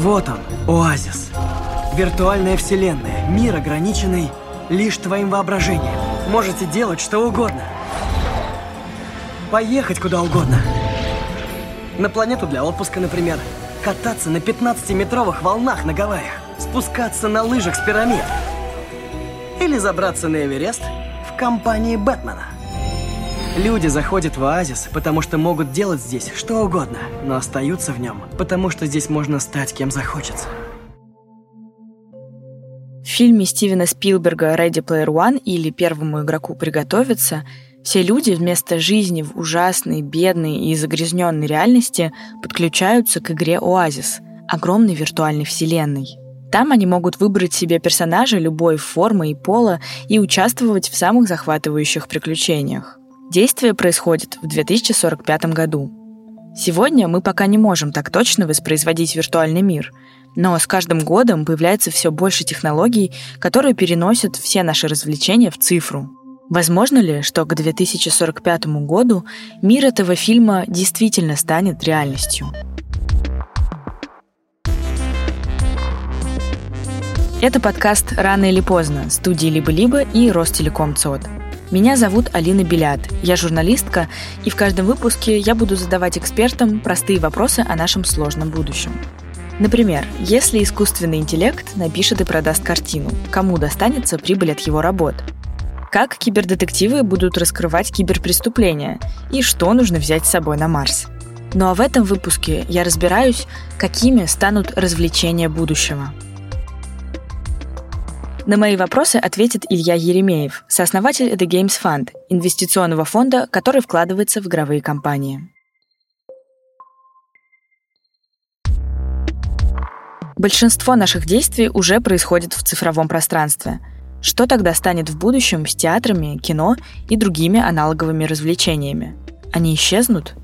Вот он, оазис. Виртуальная вселенная, мир ограниченный лишь твоим воображением. Можете делать что угодно. Поехать куда угодно. На планету для отпуска, например. Кататься на 15-метровых волнах на Гавайях. Спускаться на лыжах с пирамид. Или забраться на Эверест в компании Бэтмена. Люди заходят в оазис, потому что могут делать здесь что угодно, но остаются в нем, потому что здесь можно стать кем захочется. В фильме Стивена Спилберга «Ready Player One» или «Первому игроку приготовиться» все люди вместо жизни в ужасной, бедной и загрязненной реальности подключаются к игре «Оазис» — огромной виртуальной вселенной. Там они могут выбрать себе персонажа любой формы и пола и участвовать в самых захватывающих приключениях. Действие происходит в 2045 году. Сегодня мы пока не можем так точно воспроизводить виртуальный мир, но с каждым годом появляется все больше технологий, которые переносят все наши развлечения в цифру. Возможно ли, что к 2045 году мир этого фильма действительно станет реальностью? Это подкаст «Рано или поздно» студии «Либо-либо» и Ростелеком ЦОД. Меня зовут Алина Белят, я журналистка, и в каждом выпуске я буду задавать экспертам простые вопросы о нашем сложном будущем. Например, если искусственный интеллект напишет и продаст картину, кому достанется прибыль от его работ? Как кибердетективы будут раскрывать киберпреступления и что нужно взять с собой на Марс? Ну а в этом выпуске я разбираюсь, какими станут развлечения будущего – на мои вопросы ответит Илья Еремеев, сооснователь The Games Fund, инвестиционного фонда, который вкладывается в игровые компании. Большинство наших действий уже происходит в цифровом пространстве. Что тогда станет в будущем с театрами, кино и другими аналоговыми развлечениями? Они исчезнут?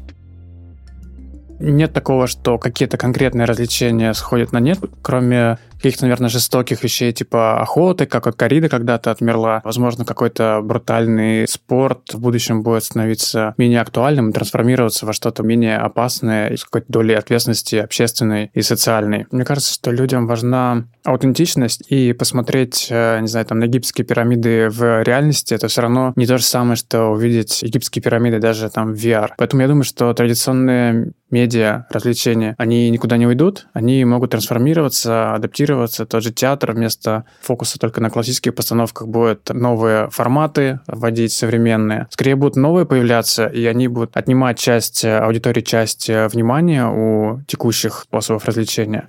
Нет такого, что какие-то конкретные развлечения сходят на нет, кроме каких-то, наверное, жестоких вещей, типа охоты, как от кориды когда-то отмерла. Возможно, какой-то брутальный спорт в будущем будет становиться менее актуальным, трансформироваться во что-то менее опасное с какой-то долей ответственности общественной и социальной. Мне кажется, что людям важна аутентичность и посмотреть, э, не знаю, там, на египетские пирамиды в реальности, это все равно не то же самое, что увидеть египетские пирамиды даже там в VR. Поэтому я думаю, что традиционные медиа, развлечения, они никуда не уйдут, они могут трансформироваться, адаптироваться. Тот же театр вместо фокуса только на классических постановках будет новые форматы вводить современные. Скорее будут новые появляться, и они будут отнимать часть аудитории, часть внимания у текущих способов развлечения.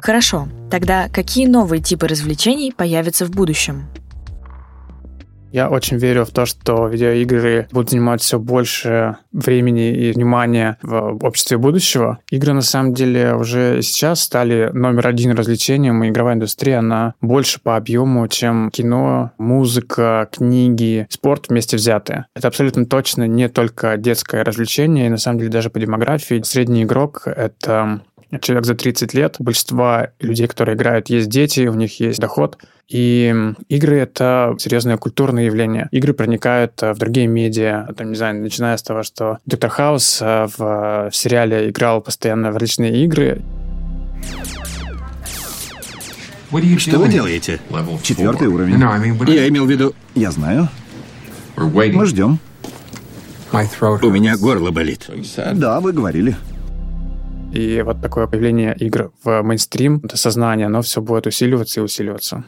Хорошо. Тогда какие новые типы развлечений появятся в будущем? Я очень верю в то, что видеоигры будут занимать все больше времени и внимания в обществе будущего. Игры, на самом деле, уже сейчас стали номер один развлечением, и игровая индустрия, она больше по объему, чем кино, музыка, книги, спорт вместе взятые. Это абсолютно точно не только детское развлечение, и на самом деле даже по демографии средний игрок — это человек за 30 лет. У большинства людей, которые играют, есть дети, у них есть доход. И игры — это серьезное культурное явление. Игры проникают э, в другие медиа. Там, не знаю, начиная с того, что Доктор Хаус э, в сериале играл постоянно в различные игры. Что вы делаете? Четвертый уровень. Я имел в виду... Я знаю. Мы ждем. У меня горло болит. Да, вы говорили. И вот такое появление игр в мейнстрим, это сознание, оно все будет усиливаться и усиливаться.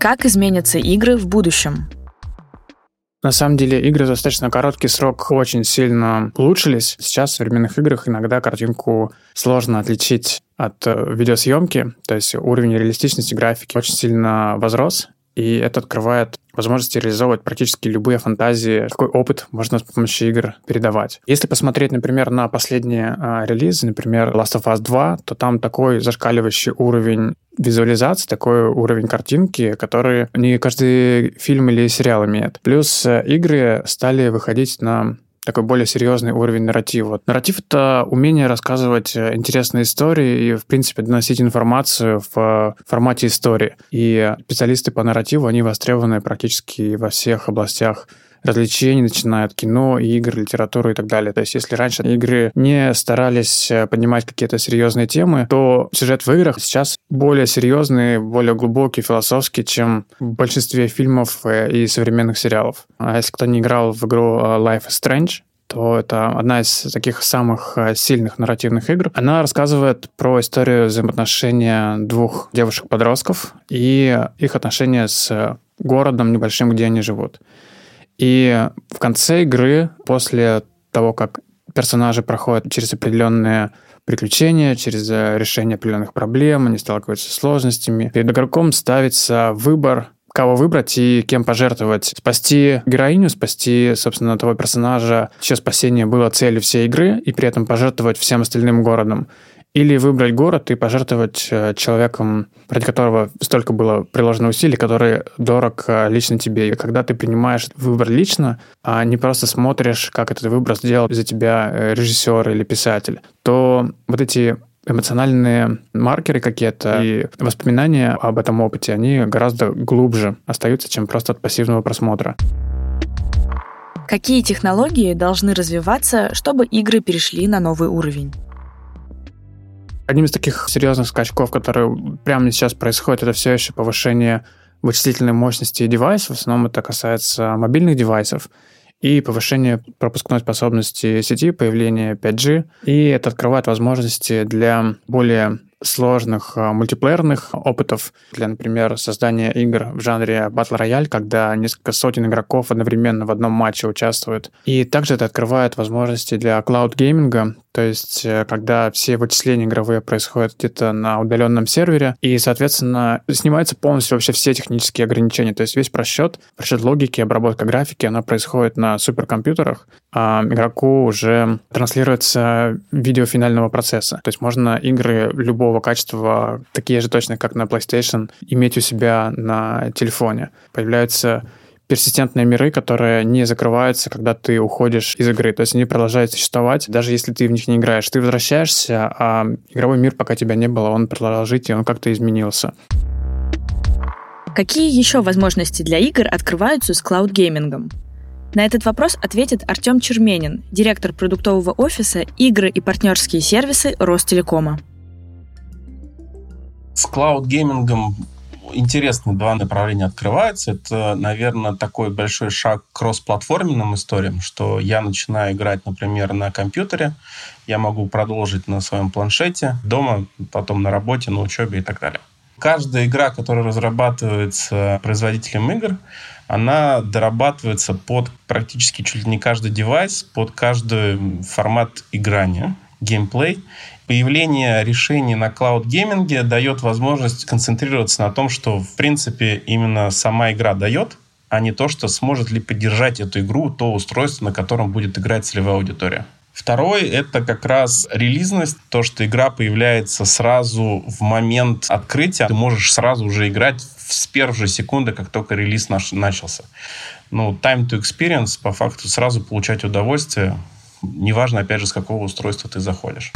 Как изменятся игры в будущем? На самом деле игры за достаточно короткий срок очень сильно улучшились. Сейчас в современных играх иногда картинку сложно отличить от э, видеосъемки, то есть уровень реалистичности графики очень сильно возрос, и это открывает возможности реализовывать практически любые фантазии, какой опыт можно с помощью игр передавать. Если посмотреть, например, на последние а, релизы, например, Last of Us 2, то там такой зашкаливающий уровень визуализации, такой уровень картинки, который не каждый фильм или сериал имеет. Плюс э, игры стали выходить на такой более серьезный уровень нарратива. Нарратив — это умение рассказывать э, интересные истории и, в принципе, доносить информацию в э, формате истории. И специалисты по нарративу, они востребованы практически во всех областях развлечений, начиная от кино, игр, литературы и так далее. То есть если раньше игры не старались э, поднимать какие-то серьезные темы, то сюжет в играх сейчас более серьезный, более глубокий, философский, чем в большинстве фильмов э, и современных сериалов. А если кто не играл в игру э, Life is Strange, то это одна из таких самых сильных нарративных игр. Она рассказывает про историю взаимоотношения двух девушек-подростков и их отношения с городом небольшим, где они живут. И в конце игры, после того, как персонажи проходят через определенные приключения, через э, решение определенных проблем, они сталкиваются с сложностями. Перед игроком ставится выбор, кого выбрать и кем пожертвовать. Спасти героиню, спасти, собственно, того персонажа, чье спасение было целью всей игры, и при этом пожертвовать всем остальным городом. Или выбрать город и пожертвовать э, человеком, ради которого столько было приложено усилий, который дорог э, лично тебе. И когда ты принимаешь выбор лично, а не просто смотришь, как этот выбор сделал за тебя э, режиссер или писатель, то вот эти эмоциональные маркеры какие-то и воспоминания об этом опыте, они гораздо глубже остаются, чем просто от пассивного просмотра. Какие технологии должны развиваться, чтобы игры перешли на новый уровень? Одним из таких серьезных скачков, которые прямо сейчас происходит, это все еще повышение вычислительной мощности девайсов. В основном это касается мобильных девайсов и повышение пропускной способности сети, появление 5G. И это открывает возможности для более сложных а, мультиплеерных опытов для, например, создания игр в жанре Battle Royale, когда несколько сотен игроков одновременно в одном матче участвуют. И также это открывает возможности для клауд-гейминга, то есть э, когда все вычисления игровые происходят где-то на удаленном сервере, и, соответственно, снимаются полностью вообще все технические ограничения, то есть весь просчет, просчет логики, обработка графики, она происходит на суперкомпьютерах, а игроку уже транслируется видео финального процесса. То есть можно игры любого качества, такие же точно, как на PlayStation, иметь у себя на телефоне. Появляются персистентные миры, которые не закрываются, когда ты уходишь из игры. То есть они продолжают существовать, даже если ты в них не играешь. Ты возвращаешься, а игровой мир, пока тебя не было, он продолжал жить, и он как-то изменился. Какие еще возможности для игр открываются с cloud -геймингом? На этот вопрос ответит Артем Черменин, директор продуктового офиса «Игры и партнерские сервисы» Ростелекома. С cloud-геймингом интересные два направления открываются. Это, наверное, такой большой шаг к кроссплатформенным историям, что я начинаю играть, например, на компьютере, я могу продолжить на своем планшете, дома, потом на работе, на учебе и так далее. Каждая игра, которая разрабатывается производителем игр, она дорабатывается под практически чуть ли не каждый девайс, под каждый формат играния, геймплей. Появление решений на клауд-гейминге дает возможность концентрироваться на том, что, в принципе, именно сама игра дает, а не то, что сможет ли поддержать эту игру то устройство, на котором будет играть целевая аудитория. Второй — это как раз релизность, то, что игра появляется сразу в момент открытия. Ты можешь сразу уже играть с первой же секунды, как только релиз наш, начался. Ну, time to experience, по факту, сразу получать удовольствие, неважно, опять же, с какого устройства ты заходишь.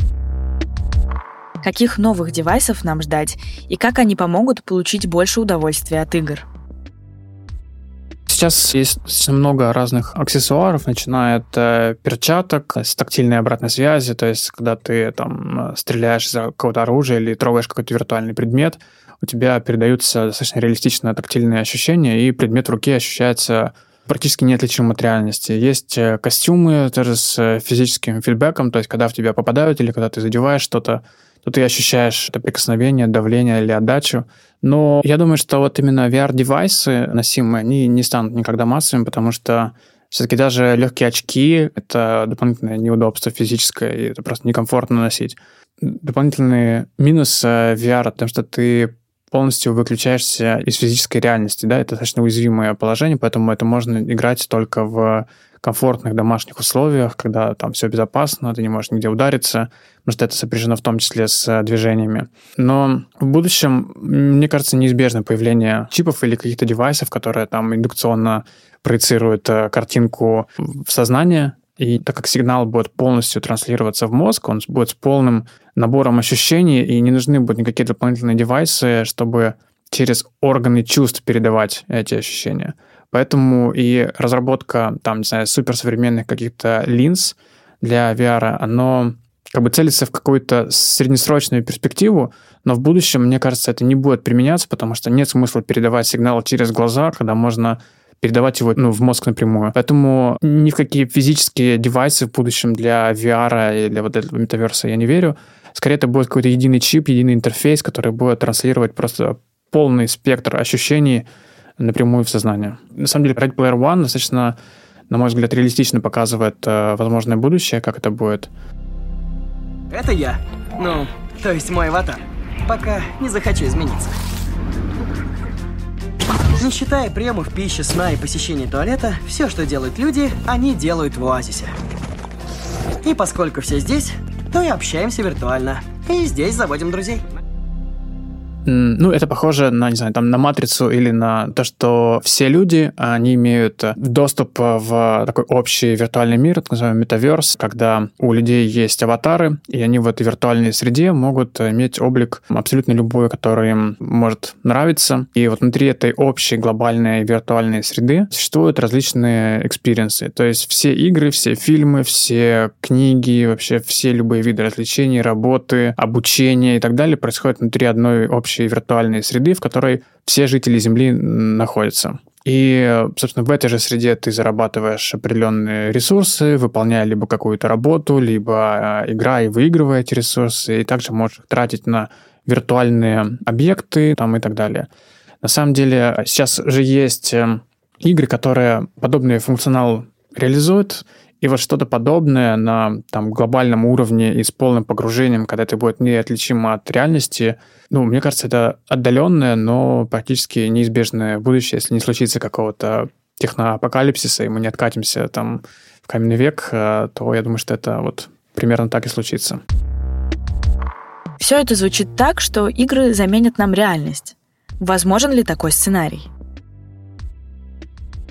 Каких новых девайсов нам ждать и как они помогут получить больше удовольствия от игр? Сейчас есть много разных аксессуаров, начиная от э, перчаток с тактильной обратной связи, то есть когда ты там стреляешь за какое-то оружие или трогаешь какой-то виртуальный предмет, у тебя передаются достаточно реалистичные тактильные ощущения, и предмет в руке ощущается практически неотличимым от реальности. Есть э, костюмы тоже с э, физическим фидбэком, то есть когда в тебя попадают или когда ты задеваешь что-то, то ты ощущаешь это прикосновение, давление или отдачу. Но я думаю, что вот именно VR-девайсы носимые, они не станут никогда массовыми, потому что все-таки даже легкие очки — это дополнительное неудобство физическое, и это просто некомфортно носить. Дополнительный минус э, VR, потому что ты полностью выключаешься из физической реальности, да, это достаточно уязвимое положение, поэтому это можно играть только в комфортных домашних условиях, когда там все безопасно, ты не можешь нигде удариться, потому что это сопряжено в том числе с э, движениями. Но в будущем, мне кажется, неизбежно появление чипов или каких-то девайсов, которые там индукционно проецируют э, картинку в сознание, и так как сигнал будет полностью транслироваться в мозг, он будет с полным набором ощущений, и не нужны будут никакие дополнительные девайсы, чтобы через органы чувств передавать эти ощущения. Поэтому и разработка, там, не знаю, суперсовременных каких-то линз для VR, оно как бы целится в какую-то среднесрочную перспективу, но в будущем, мне кажется, это не будет применяться, потому что нет смысла передавать сигнал через глаза, когда можно передавать его ну, в мозг напрямую. Поэтому ни в какие физические девайсы в будущем для VR и для вот этого метаверса я не верю. Скорее, это будет какой-то единый чип, единый интерфейс, который будет транслировать просто полный спектр ощущений напрямую в сознание. На самом деле, Red Player One достаточно, на мой взгляд, реалистично показывает э, возможное будущее, как это будет. Это я. Ну, то есть мой аватар. Пока не захочу измениться. Не считая приемов пищи, сна и посещения туалета, все, что делают люди, они делают в оазисе. И поскольку все здесь, то и общаемся виртуально. И здесь заводим друзей. Ну, это похоже на, не знаю, там, на матрицу или на то, что все люди, они имеют доступ в такой общий виртуальный мир, так называемый metaverse, когда у людей есть аватары, и они в этой виртуальной среде могут иметь облик абсолютно любой, который им может нравиться. И вот внутри этой общей глобальной виртуальной среды существуют различные experience ы. То есть все игры, все фильмы, все книги, вообще все любые виды развлечений, работы, обучения и так далее происходят внутри одной общей общей виртуальной среды, в которой все жители Земли находятся. И, собственно, в этой же среде ты зарабатываешь определенные ресурсы, выполняя либо какую-то работу, либо а, играя и выигрывая эти ресурсы, и также можешь их тратить на виртуальные объекты там, и так далее. На самом деле сейчас же есть э, игры, которые подобный функционал реализуют, и вот что-то подобное на там, глобальном уровне и с полным погружением, когда это будет неотличимо от реальности, ну, мне кажется, это отдаленное, но практически неизбежное будущее, если не случится какого-то техноапокалипсиса, и мы не откатимся там в каменный век, э, то я думаю, что это вот примерно так и случится. Все это звучит так, что игры заменят нам реальность. Возможен ли такой сценарий?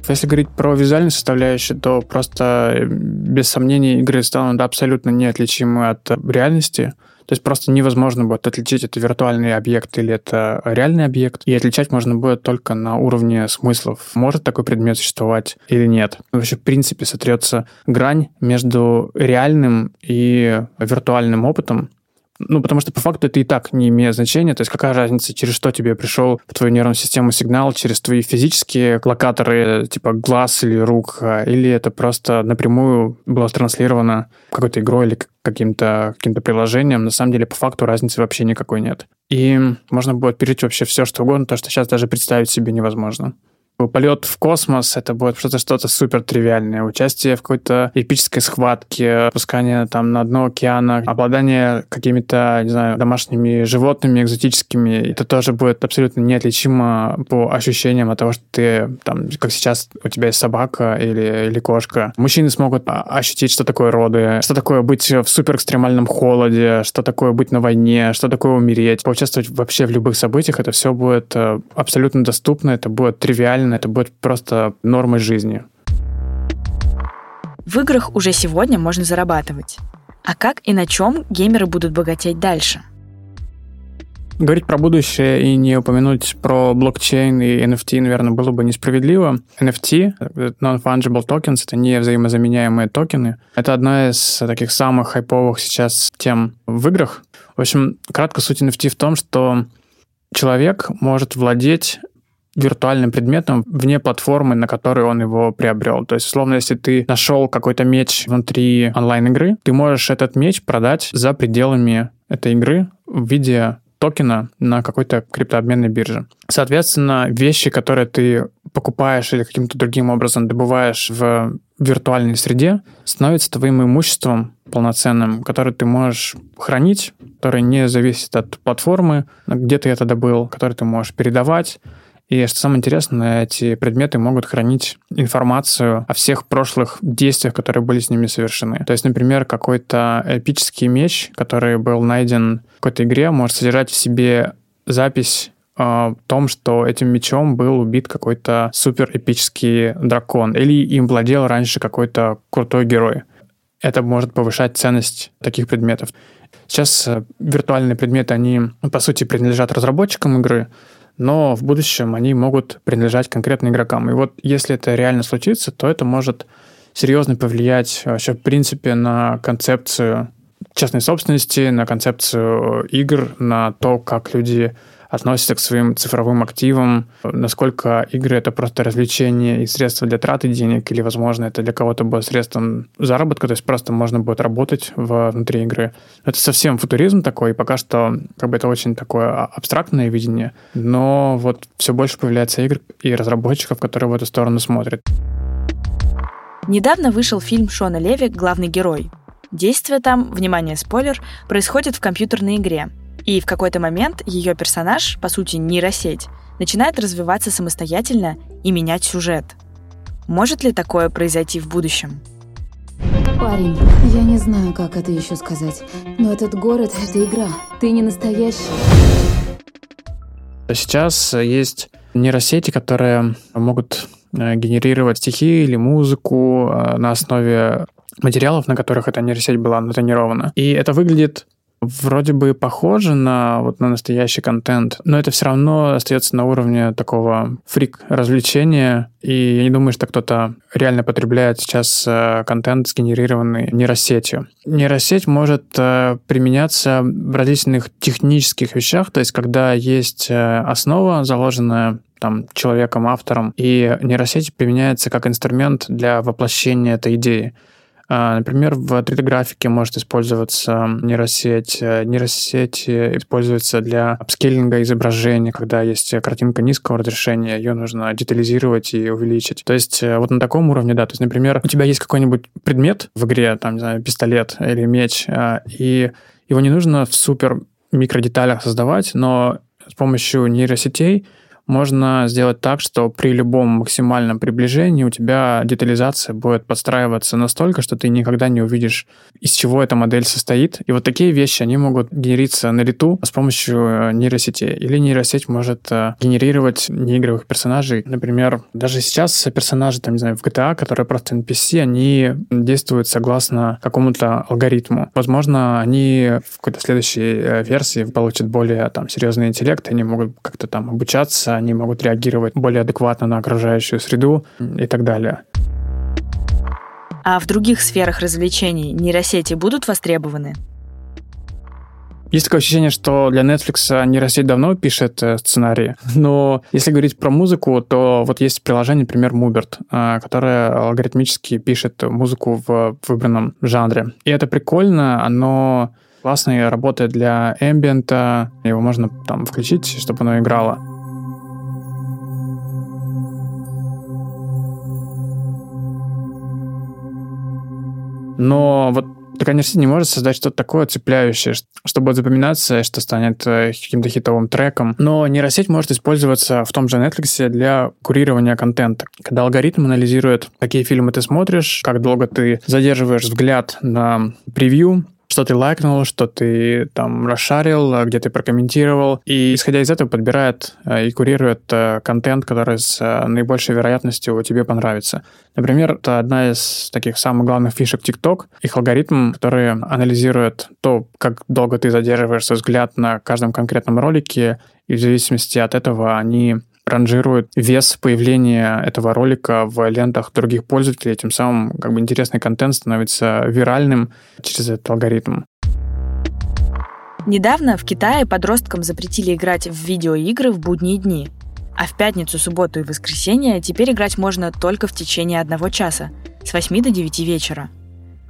Если говорить про визуальную составляющую, то просто э, без сомнений игры станут абсолютно неотличимы от реальности. То есть просто невозможно будет отличить, это виртуальный объект или это реальный объект. И отличать можно будет только на уровне смыслов. Может такой предмет существовать или нет. Вообще, в принципе, сотрется грань между реальным и виртуальным опытом. Ну, потому что по факту это и так не имеет значения. То есть какая разница, через что тебе пришел в твою нервную систему сигнал, через твои физические локаторы, типа глаз или рук, а, или это просто напрямую было транслировано какой-то игрой или каким-то каким приложением. На самом деле, по факту разницы вообще никакой нет. И можно будет перейти вообще все, что угодно, то, что сейчас даже представить себе невозможно. Полет в космос — это будет что-то что-то супер тривиальное. Участие в какой-то эпической схватке, пускание там на дно океана, обладание какими-то, не знаю, домашними животными, экзотическими. Это тоже будет абсолютно неотличимо по ощущениям от того, что ты там, как сейчас у тебя есть собака или, или кошка. Мужчины смогут а, ощутить, что такое роды, что такое быть в супер экстремальном холоде, что такое быть на войне, что такое умереть. Поучаствовать вообще в любых событиях, это все будет э, абсолютно доступно, это будет тривиально реально это будет просто нормой жизни. В играх уже сегодня можно зарабатывать. А как и на чем геймеры будут богатеть дальше? Говорить про будущее и не упомянуть про блокчейн и NFT, наверное, было бы несправедливо. NFT, Non-Fungible Tokens, это не взаимозаменяемые токены. Это одна из таких самых хайповых сейчас тем в играх. В общем, кратко суть NFT в том, что человек может владеть виртуальным предметом вне платформы, на которой он его приобрел. То есть, условно, если ты нашел какой-то меч внутри онлайн-игры, ты можешь этот меч продать за пределами этой игры в виде токена на какой-то криптообменной бирже. Соответственно, вещи, которые ты покупаешь или каким-то другим образом добываешь в виртуальной среде, становятся твоим имуществом полноценным, которое ты можешь хранить, которое не зависит от платформы, где ты это добыл, который ты можешь передавать, и что самое интересное, эти предметы могут хранить информацию о всех прошлых действиях, которые были с ними совершены. То есть, например, какой-то эпический меч, который был найден в какой-то игре, может содержать в себе запись о том, что этим мечом был убит какой-то супер эпический дракон, или им владел раньше какой-то крутой герой. Это может повышать ценность таких предметов. Сейчас э, виртуальные предметы, они, по сути, принадлежат разработчикам игры, но в будущем они могут принадлежать конкретным игрокам. И вот если это реально случится, то это может серьезно повлиять вообще в принципе на концепцию частной собственности, на концепцию игр, на то, как люди относятся к своим цифровым активам, насколько игры — это просто развлечение и средство для траты денег, или, возможно, это для кого-то будет средством заработка, то есть просто можно будет работать внутри игры. Это совсем футуризм такой, и пока что как бы это очень такое абстрактное видение, но вот все больше появляется игр и разработчиков, которые в эту сторону смотрят. Недавно вышел фильм Шона Леви «Главный герой». Действие там, внимание, спойлер, происходит в компьютерной игре — и в какой-то момент ее персонаж, по сути нейросеть, начинает развиваться самостоятельно и менять сюжет. Может ли такое произойти в будущем? Парень, я не знаю, как это еще сказать, но этот город — это игра. Ты не настоящий. Сейчас есть нейросети, которые могут э, генерировать стихи или музыку э, на основе материалов, на которых эта нейросеть была натренирована. И это выглядит вроде бы похоже на, вот, на настоящий контент, но это все равно остается на уровне такого фрик-развлечения, и я не думаю, что кто-то реально потребляет сейчас э, контент, сгенерированный нейросетью. Нейросеть может э, применяться в различных технических вещах, то есть когда есть э, основа, заложенная там, человеком, автором, и нейросеть применяется как инструмент для воплощения этой идеи. А, например, в 3D-графике может использоваться нейросеть. Э, нейросеть используется для апскейлинга изображения, когда есть картинка низкого разрешения, ее нужно детализировать и увеличить. То есть э, вот на таком уровне, да. То есть, например, у тебя есть какой-нибудь предмет в игре, там, не знаю, пистолет или меч, а, и его не нужно в супер микродеталях создавать, но с помощью нейросетей можно сделать так, что при любом максимальном приближении у тебя детализация будет подстраиваться настолько, что ты никогда не увидишь, из чего эта модель состоит. И вот такие вещи, они могут генериться на лету с помощью э, нейросети. Или нейросеть может э, генерировать неигровых персонажей. Например, даже сейчас персонажи, там, не знаю, в GTA, которые просто NPC, они действуют согласно какому-то алгоритму. Возможно, они в какой-то следующей э, версии получат более там серьезный интеллект, они могут как-то там обучаться они могут реагировать более адекватно на окружающую среду и так далее. А в других сферах развлечений нейросети будут востребованы? Есть такое ощущение, что для Netflix нейросеть давно пишет э, сценарии, но если говорить про музыку, то вот есть приложение, например, Mubert, э, которое алгоритмически пишет музыку в выбранном жанре. И это прикольно, оно классно и работает для эмбиента, его можно там включить, чтобы оно играло. Но вот такая нейросеть не может создать что-то такое цепляющее, что будет запоминаться, что станет э, каким-то хитовым треком. Но нейросеть может использоваться в том же Netflix для курирования контента. Когда алгоритм анализирует, какие фильмы ты смотришь, как долго ты задерживаешь взгляд на превью, что ты лайкнул, что ты там расшарил, а где ты прокомментировал. И исходя из этого подбирает э, и курирует э, контент, который с наибольшей вероятностью тебе понравится. Например, это одна из таких самых главных фишек TikTok. Их алгоритм, который анализирует то, как долго ты задерживаешь взгляд на каждом конкретном ролике, и в зависимости от этого они ранжирует вес появления этого ролика в лентах других пользователей, тем самым как бы интересный контент становится виральным через этот алгоритм. Недавно в Китае подросткам запретили играть в видеоигры в будние дни. А в пятницу, субботу и воскресенье теперь играть можно только в течение одного часа, с 8 до 9 вечера.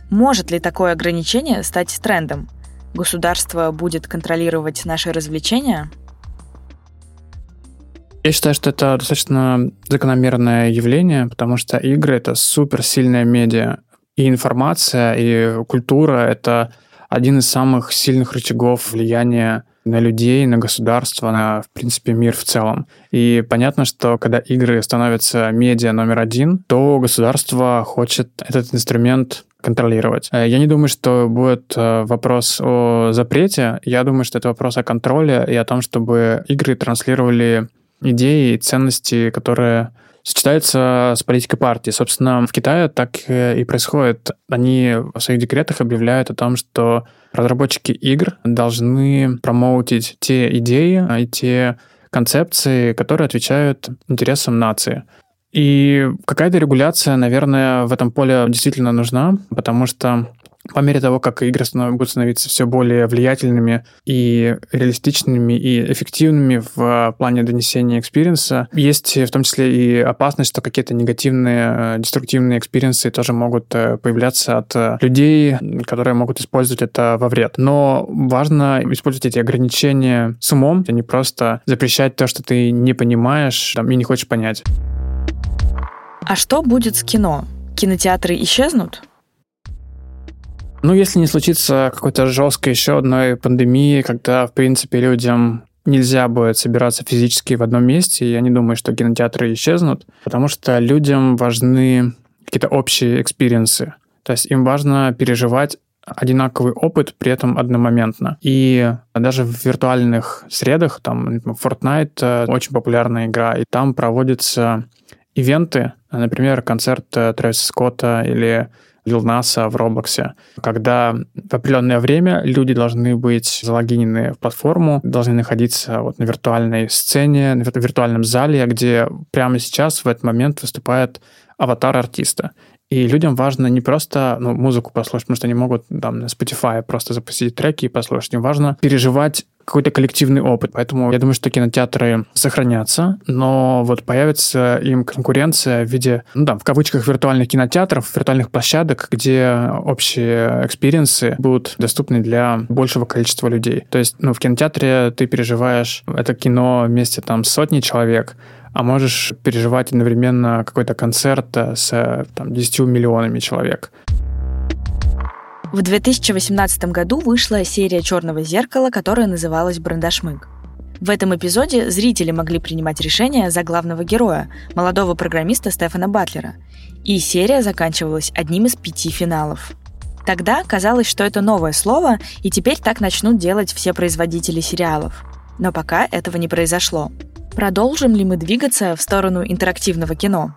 Может ли такое ограничение стать трендом? Государство будет контролировать наши развлечения? Я считаю, что это достаточно закономерное явление, потому что игры — это суперсильная медиа. И информация, и культура — это один из самых сильных рычагов влияния на людей, на государство, на, в принципе, мир в целом. И понятно, что когда игры становятся медиа номер один, то государство хочет этот инструмент контролировать. Э, я не думаю, что будет э, вопрос о запрете. Я думаю, что это вопрос о контроле и о том, чтобы игры транслировали идеи и ценности, которые сочетаются с политикой партии. Собственно, в Китае так и происходит. Они в своих декретах объявляют о том, что разработчики игр должны промоутить те идеи и те концепции, которые отвечают интересам нации. И какая-то регуляция, наверное, в этом поле действительно нужна, потому что по мере того, как игры будут становиться все более влиятельными и реалистичными и эффективными в плане донесения experience а, есть в том числе и опасность, что какие-то негативные, э, деструктивные experience ы тоже могут э, появляться от э, людей, которые могут использовать это во вред. Но важно использовать эти ограничения с умом, а не просто запрещать то, что ты не понимаешь там, и не хочешь понять. А что будет с кино? Кинотеатры исчезнут? Ну, если не случится какой-то жесткой еще одной пандемии, когда, в принципе, людям нельзя будет собираться физически в одном месте, я не думаю, что кинотеатры исчезнут, потому что людям важны какие-то общие experience ы. То есть им важно переживать одинаковый опыт, при этом одномоментно. И даже в виртуальных средах, там Fortnite э, очень популярная игра, и там проводятся ивенты, например, концерт Трэвиса Скотта или Лил Наса в Roblox е, когда в определенное время люди должны быть залогинены в платформу, должны находиться вот на виртуальной сцене, на виртуальном зале, где прямо сейчас в этот момент выступает аватар артиста. И людям важно не просто ну, музыку послушать, потому что они могут там на Spotify просто запустить треки и послушать. Им важно переживать какой-то коллективный опыт. Поэтому я думаю, что кинотеатры сохранятся, но вот появится им конкуренция в виде, ну да, в кавычках виртуальных кинотеатров, виртуальных площадок, где общие experience ы будут доступны для большего количества людей. То есть, ну, в кинотеатре ты переживаешь это кино вместе там с сотней человек, а можешь переживать одновременно какой-то концерт с там, 10 миллионами человек. В 2018 году вышла серия «Черного зеркала», которая называлась «Брандашмык». В этом эпизоде зрители могли принимать решения за главного героя, молодого программиста Стефана Батлера. И серия заканчивалась одним из пяти финалов. Тогда казалось, что это новое слово, и теперь так начнут делать все производители сериалов. Но пока этого не произошло. Продолжим ли мы двигаться в сторону интерактивного кино?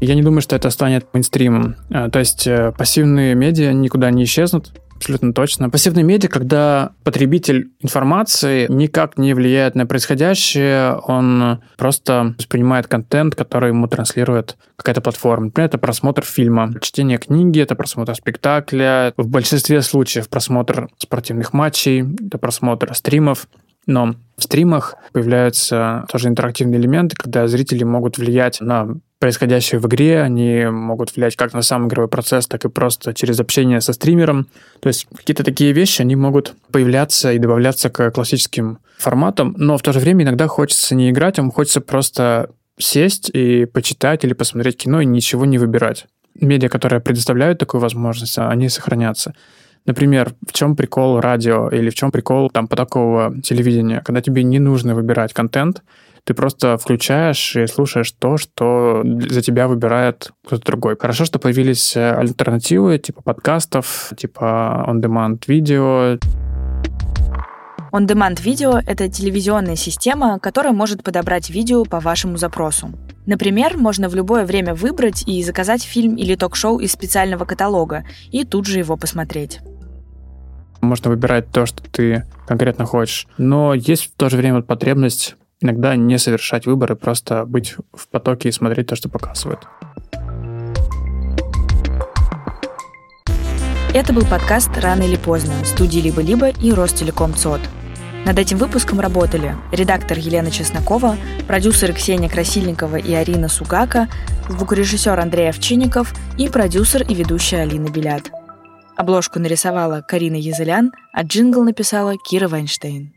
Я не думаю, что это станет мейнстримом. Э, то есть э, пассивные медиа никуда не исчезнут, абсолютно точно. Пассивные медиа, когда потребитель информации никак не влияет на происходящее, он просто воспринимает контент, который ему транслирует какая-то платформа. Например, это просмотр фильма, чтение книги, это просмотр спектакля, в большинстве случаев просмотр спортивных матчей, это просмотр стримов. Но в стримах появляются тоже интерактивные элементы, когда зрители могут влиять на происходящее в игре, они могут влиять как на сам игровой процесс, так и просто через общение со стримером. То есть какие-то такие вещи, они могут появляться и добавляться к классическим форматам, но в то же время иногда хочется не играть, а хочется просто сесть и почитать или посмотреть кино и ничего не выбирать. Медиа, которые предоставляют такую возможность, они сохранятся. Например, в чем прикол радио или в чем прикол там по такого телевидения, когда тебе не нужно выбирать контент, ты просто включаешь и слушаешь то, что за тебя выбирает кто-то другой. Хорошо, что появились э, альтернативы типа подкастов, типа on-demand видео. On-demand видео — это телевизионная система, которая может подобрать видео по вашему запросу. Например, можно в любое время выбрать и заказать фильм или ток-шоу из специального каталога и тут же его посмотреть. Можно выбирать то, что ты конкретно хочешь. Но есть в то же время потребность иногда не совершать выборы, просто быть в потоке и смотреть то, что показывают. Это был подкаст «Рано или поздно» студии «Либо-либо» и Ростелеком ЦОД. Над этим выпуском работали редактор Елена Чеснокова, продюсеры Ксения Красильникова и Арина Сугака, звукорежиссер Андрей Овчинников и продюсер и ведущая Алина Белят. Обложку нарисовала Карина Язылян, а джингл написала Кира Вайнштейн.